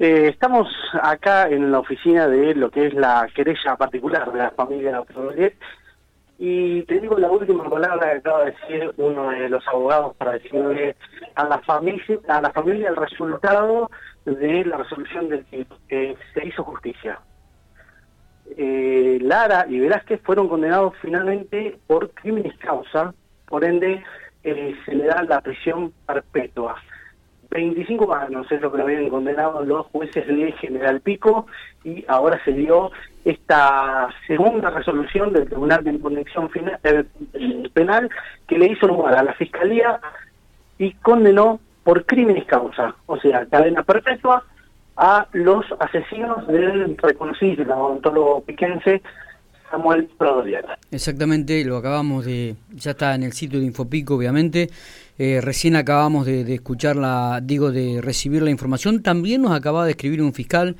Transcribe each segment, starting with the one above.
Eh, estamos acá en la oficina de lo que es la querella particular de la familia Prolet y te digo la última palabra que acaba de decir uno de los abogados para decirle a la familia, a la familia el resultado de la resolución del que se hizo justicia. Eh, Lara y Velázquez fueron condenados finalmente por crímenes causa, por ende eh, se le da la prisión perpetua. 25 años es lo que habían condenado los jueces de General Pico y ahora se dio esta segunda resolución del Tribunal de Impugnación eh, Penal que le hizo lugar a la Fiscalía y condenó por crímenes causa, o sea, cadena perpetua a los asesinos del reconocido odontólogo piquense Samuel Prodoliana. Exactamente, lo acabamos de, ya está en el sitio de Infopico, obviamente. Eh, recién acabamos de, de escuchar la, digo, de recibir la información. También nos acaba de escribir un fiscal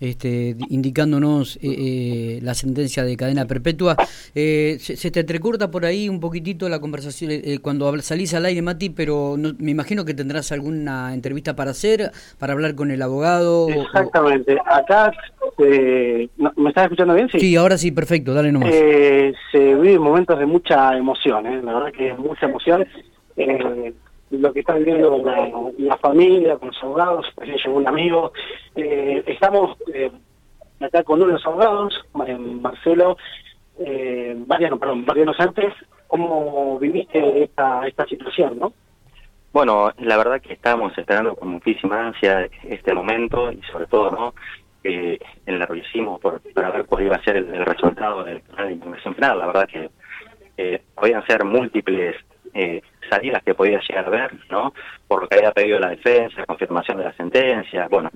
este, indicándonos eh, eh, la sentencia de cadena perpetua. Eh, se, te entrecorta por ahí un poquitito la conversación cuando salís al aire, Mati, pero me imagino que tendrás alguna entrevista para hacer, para hablar con el abogado. Exactamente. Acá, ¿me estás escuchando bien? Sí, ahora sí, perfecto, dale nomás. se viven momentos de mucha emoción, la verdad que mucha emoción lo que está viviendo la, la, familia, con los abogados, pues llegó un amigo. Eh, estamos eh, acá con uno de los abogados, Marcelo, eh, Mariano, perdón, Mariano antes, ¿cómo viviste esta, esta situación, no? Bueno, la verdad que estábamos esperando con muchísima ansia este momento y sobre todo, ¿no? Eh, el nerviosismo por, para ver cuál iba a el, resultado del canal de información penal. La verdad que eh, podían ser múltiples eh, salidas que podía llegar a ver, ¿no? Por lo que había pedido la defensa, confirmación de la sentencia, bueno,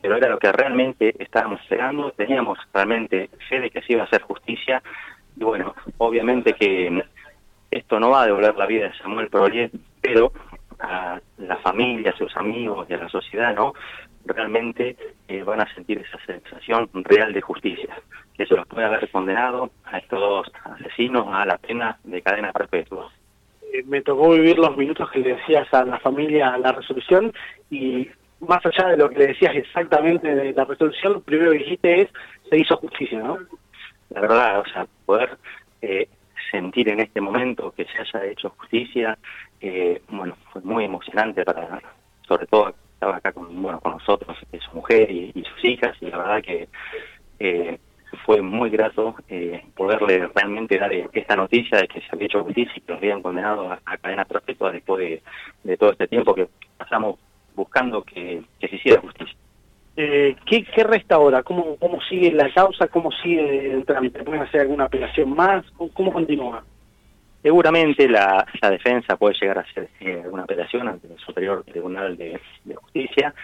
pero era lo que realmente estábamos esperando, teníamos realmente fe de que se iba a hacer justicia, y bueno, obviamente que esto no va a devolver la vida de Samuel Proliet, pero a la familia, a sus amigos y a la sociedad, ¿no? Realmente eh, van a sentir esa sensación real de justicia, que se los puede haber condenado a estos dos asesinos a la pena de cadena perpetua. Eh, me tocó vivir los minutos que le decías a la familia la resolución y más allá de lo que le decías exactamente de la resolución, lo primero que dijiste es se hizo justicia, ¿no? La verdad, o sea, poder eh, sentir en este momento que se haya hecho justicia, eh, bueno, fue muy emocionante para, sobre todo estaba acá con, bueno, con nosotros, su mujer y, sus hijas, y la verdad que eh, fue muy grato eh, poderle realmente dar esta noticia de que se había hecho justicia y que nos habían condenado a, cadena perpetua después de, todo este tiempo que pasamos buscando que, se hiciera justicia. Eh, ¿qué, ¿Qué resta ahora? ¿Cómo, ¿Cómo sigue la causa? ¿Cómo sigue el trámite? ¿Pueden hacer alguna apelación más? ¿Cómo, continúa? Seguramente la, defensa puede llegar a hacer eh, alguna apelación ante el Superior Tribunal de Justicia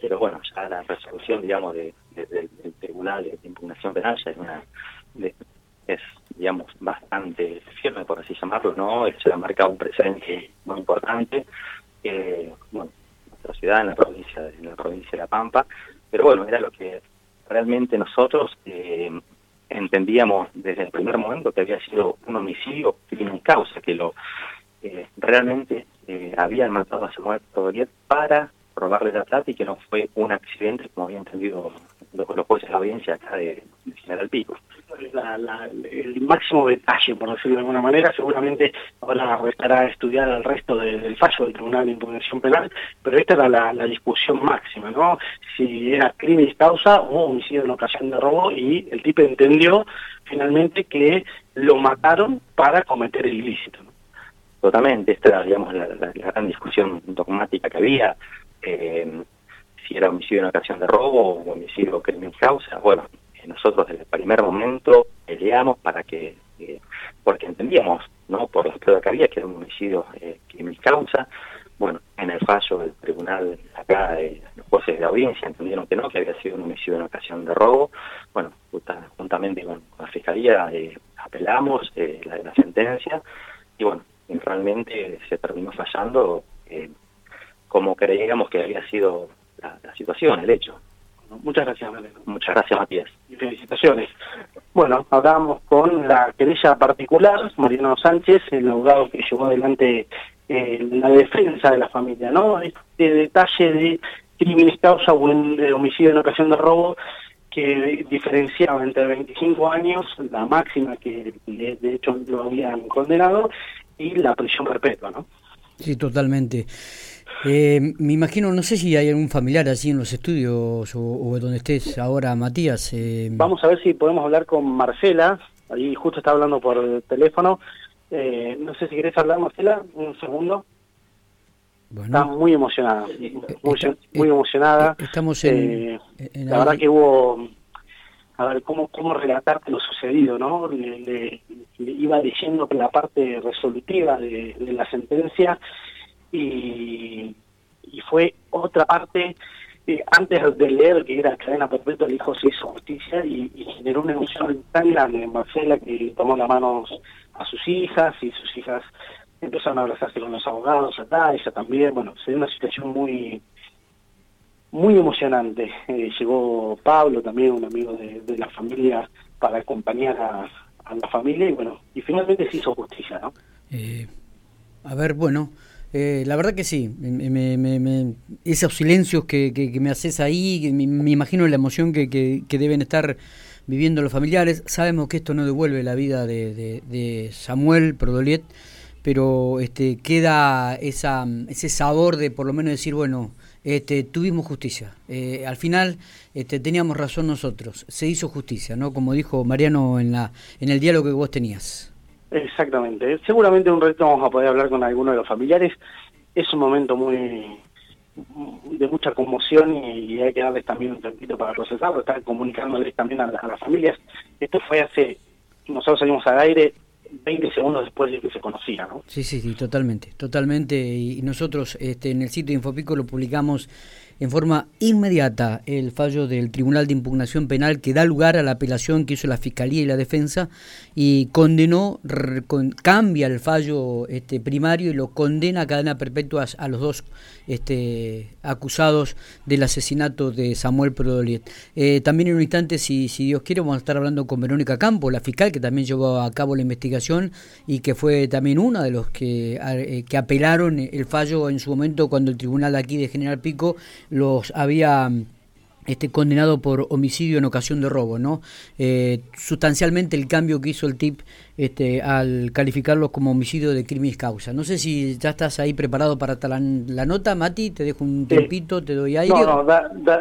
pero bueno, ya la resolución, digamos, de, del Tribunal de, Impugnación Penal ya es una, es, digamos, bastante firme, por así llamarlo, ¿no? Se ha marcado un precedente muy importante, eh, bueno, en nuestra ciudad, en la provincia, en la provincia de La Pampa, pero bueno, era lo que realmente nosotros eh, entendíamos desde el primer momento que había sido un homicidio sin causa, que lo eh, realmente eh, habían matado a Samuel Rodríguez para robarle la plata y que no fue un accidente como había entendido los, jueces de la audiencia acá de, General Pico. El máximo detalle, por decirlo de alguna manera, seguramente ahora restará estudiar el resto del fallo del Tribunal de Impugnación Penal, pero esta era la, discusión máxima, ¿no? Si era crimen causa o homicidio en ocasión de robo y el tipo entendió finalmente que lo mataron para cometer el ilícito. Totalmente, esta era, digamos, la, la gran discusión dogmática que había, eh, si era homicidio en ocasión de robo o homicidio crimen causa. Bueno, nosotros desde el primer momento peleamos para que, eh, porque entendíamos, ¿no? Por la prueba que había, que era un homicidio eh, crimen causa. Bueno, en el fallo del tribunal acá, los jueces de audiencia entendieron que no, que había sido un homicidio en ocasión de robo. Bueno, juntamente con, la fiscalía apelamos la, la sentencia y bueno, realmente se terminó fallando como creíamos que había sido la, situación, el hecho. Muchas gracias, Muchas gracias, Matías. Y felicitaciones. Bueno, hablábamos con la querella particular, Mariano Sánchez, el abogado que llevó adelante eh, la defensa de la familia, ¿no? Este detalle de crímenes causa o homicidio en ocasión de robo que diferenciaba entre 25 años, la máxima que de, hecho lo habían condenado, y la prisión perpetua, ¿no? Sí, totalmente. Eh, me imagino, no sé si hay algún familiar así en los estudios o, donde estés ahora, Matías. Eh... Vamos a ver si podemos hablar con Marcela, ahí justo está hablando por teléfono. Eh, no sé si querés hablar, Marcela, un segundo. Está muy emocionada, eh, muy, muy emocionada. Estamos en, La verdad que hubo a ver cómo cómo relatarte lo sucedido, ¿no? Le, iba leyendo la parte resolutiva de, la sentencia y, y, fue otra parte eh, antes de leer que era cadena perpetua el hijo se hizo justicia y, generó una emoción tan grande en Marcela que tomó las manos a sus hijas y sus hijas empezaron a abrazarse con los abogados acá, ella también, bueno, se dio una situación muy muy emocionante. Eh, llegó Pablo, también un amigo de, la familia, para acompañar a, la familia y bueno, y finalmente se hizo justicia, ¿no? Eh, a ver, bueno, eh, la verdad que sí, esos silencios que, que, me haces ahí, me, imagino la emoción que, que, deben estar viviendo los familiares. Sabemos que esto no devuelve la vida de, de Samuel Prodoliet, pero este, queda esa, ese sabor de por lo menos decir, bueno, este, tuvimos justicia. Eh, al final este, teníamos razón nosotros, se hizo justicia, ¿no? Como dijo Mariano en, la, en el diálogo que vos tenías. Exactamente. Seguramente un reto vamos a poder hablar con alguno de los familiares. Es un momento muy de mucha conmoción y, hay que darles también un tiempito para procesarlo, estar comunicándoles también a, a las familias. Esto fue hace, nosotros salimos al aire 20 segundos después de que se conocía, ¿no? Sí, sí, sí, totalmente, totalmente. Y nosotros este, en el sitio de Infopico lo publicamos en forma inmediata el fallo del Tribunal de Impugnación Penal que da lugar a la apelación que hizo la Fiscalía y la Defensa y condenó, cambia el fallo este, primario y lo condena a cadena perpetua a los dos este, acusados del asesinato de Samuel Prodoliet. Eh, también en un instante, si, si Dios quiere, vamos a estar hablando con Verónica Campo, la fiscal que también llevó a cabo la investigación y que fue también una de los que, eh, que apelaron el fallo en su momento cuando el tribunal aquí de General Pico los había este, condenado por homicidio en ocasión de robo, ¿no? Eh, sustancialmente el cambio que hizo el TIP este, al calificarlos como homicidio de crimen causa. No sé si ya estás ahí preparado para la, la nota, Mati, te dejo un tiempito, te doy aire. No, no,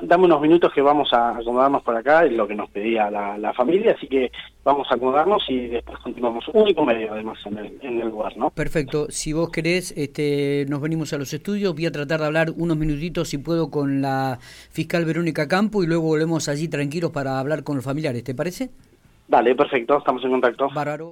dame unos minutos que vamos a acomodarnos por acá, es lo que nos pedía la, la familia, así que vamos a acomodarnos y después continuamos. Único medio, además, en el, en el lugar, ¿no? Perfecto. Si vos querés, este, nos venimos a los estudios. Voy a tratar de hablar unos minutitos, si puedo, con la fiscal Verónica Campo y luego volvemos allí tranquilos para hablar con los familiares. ¿Te parece? Dale, perfecto. Estamos en contacto. Bárbaro.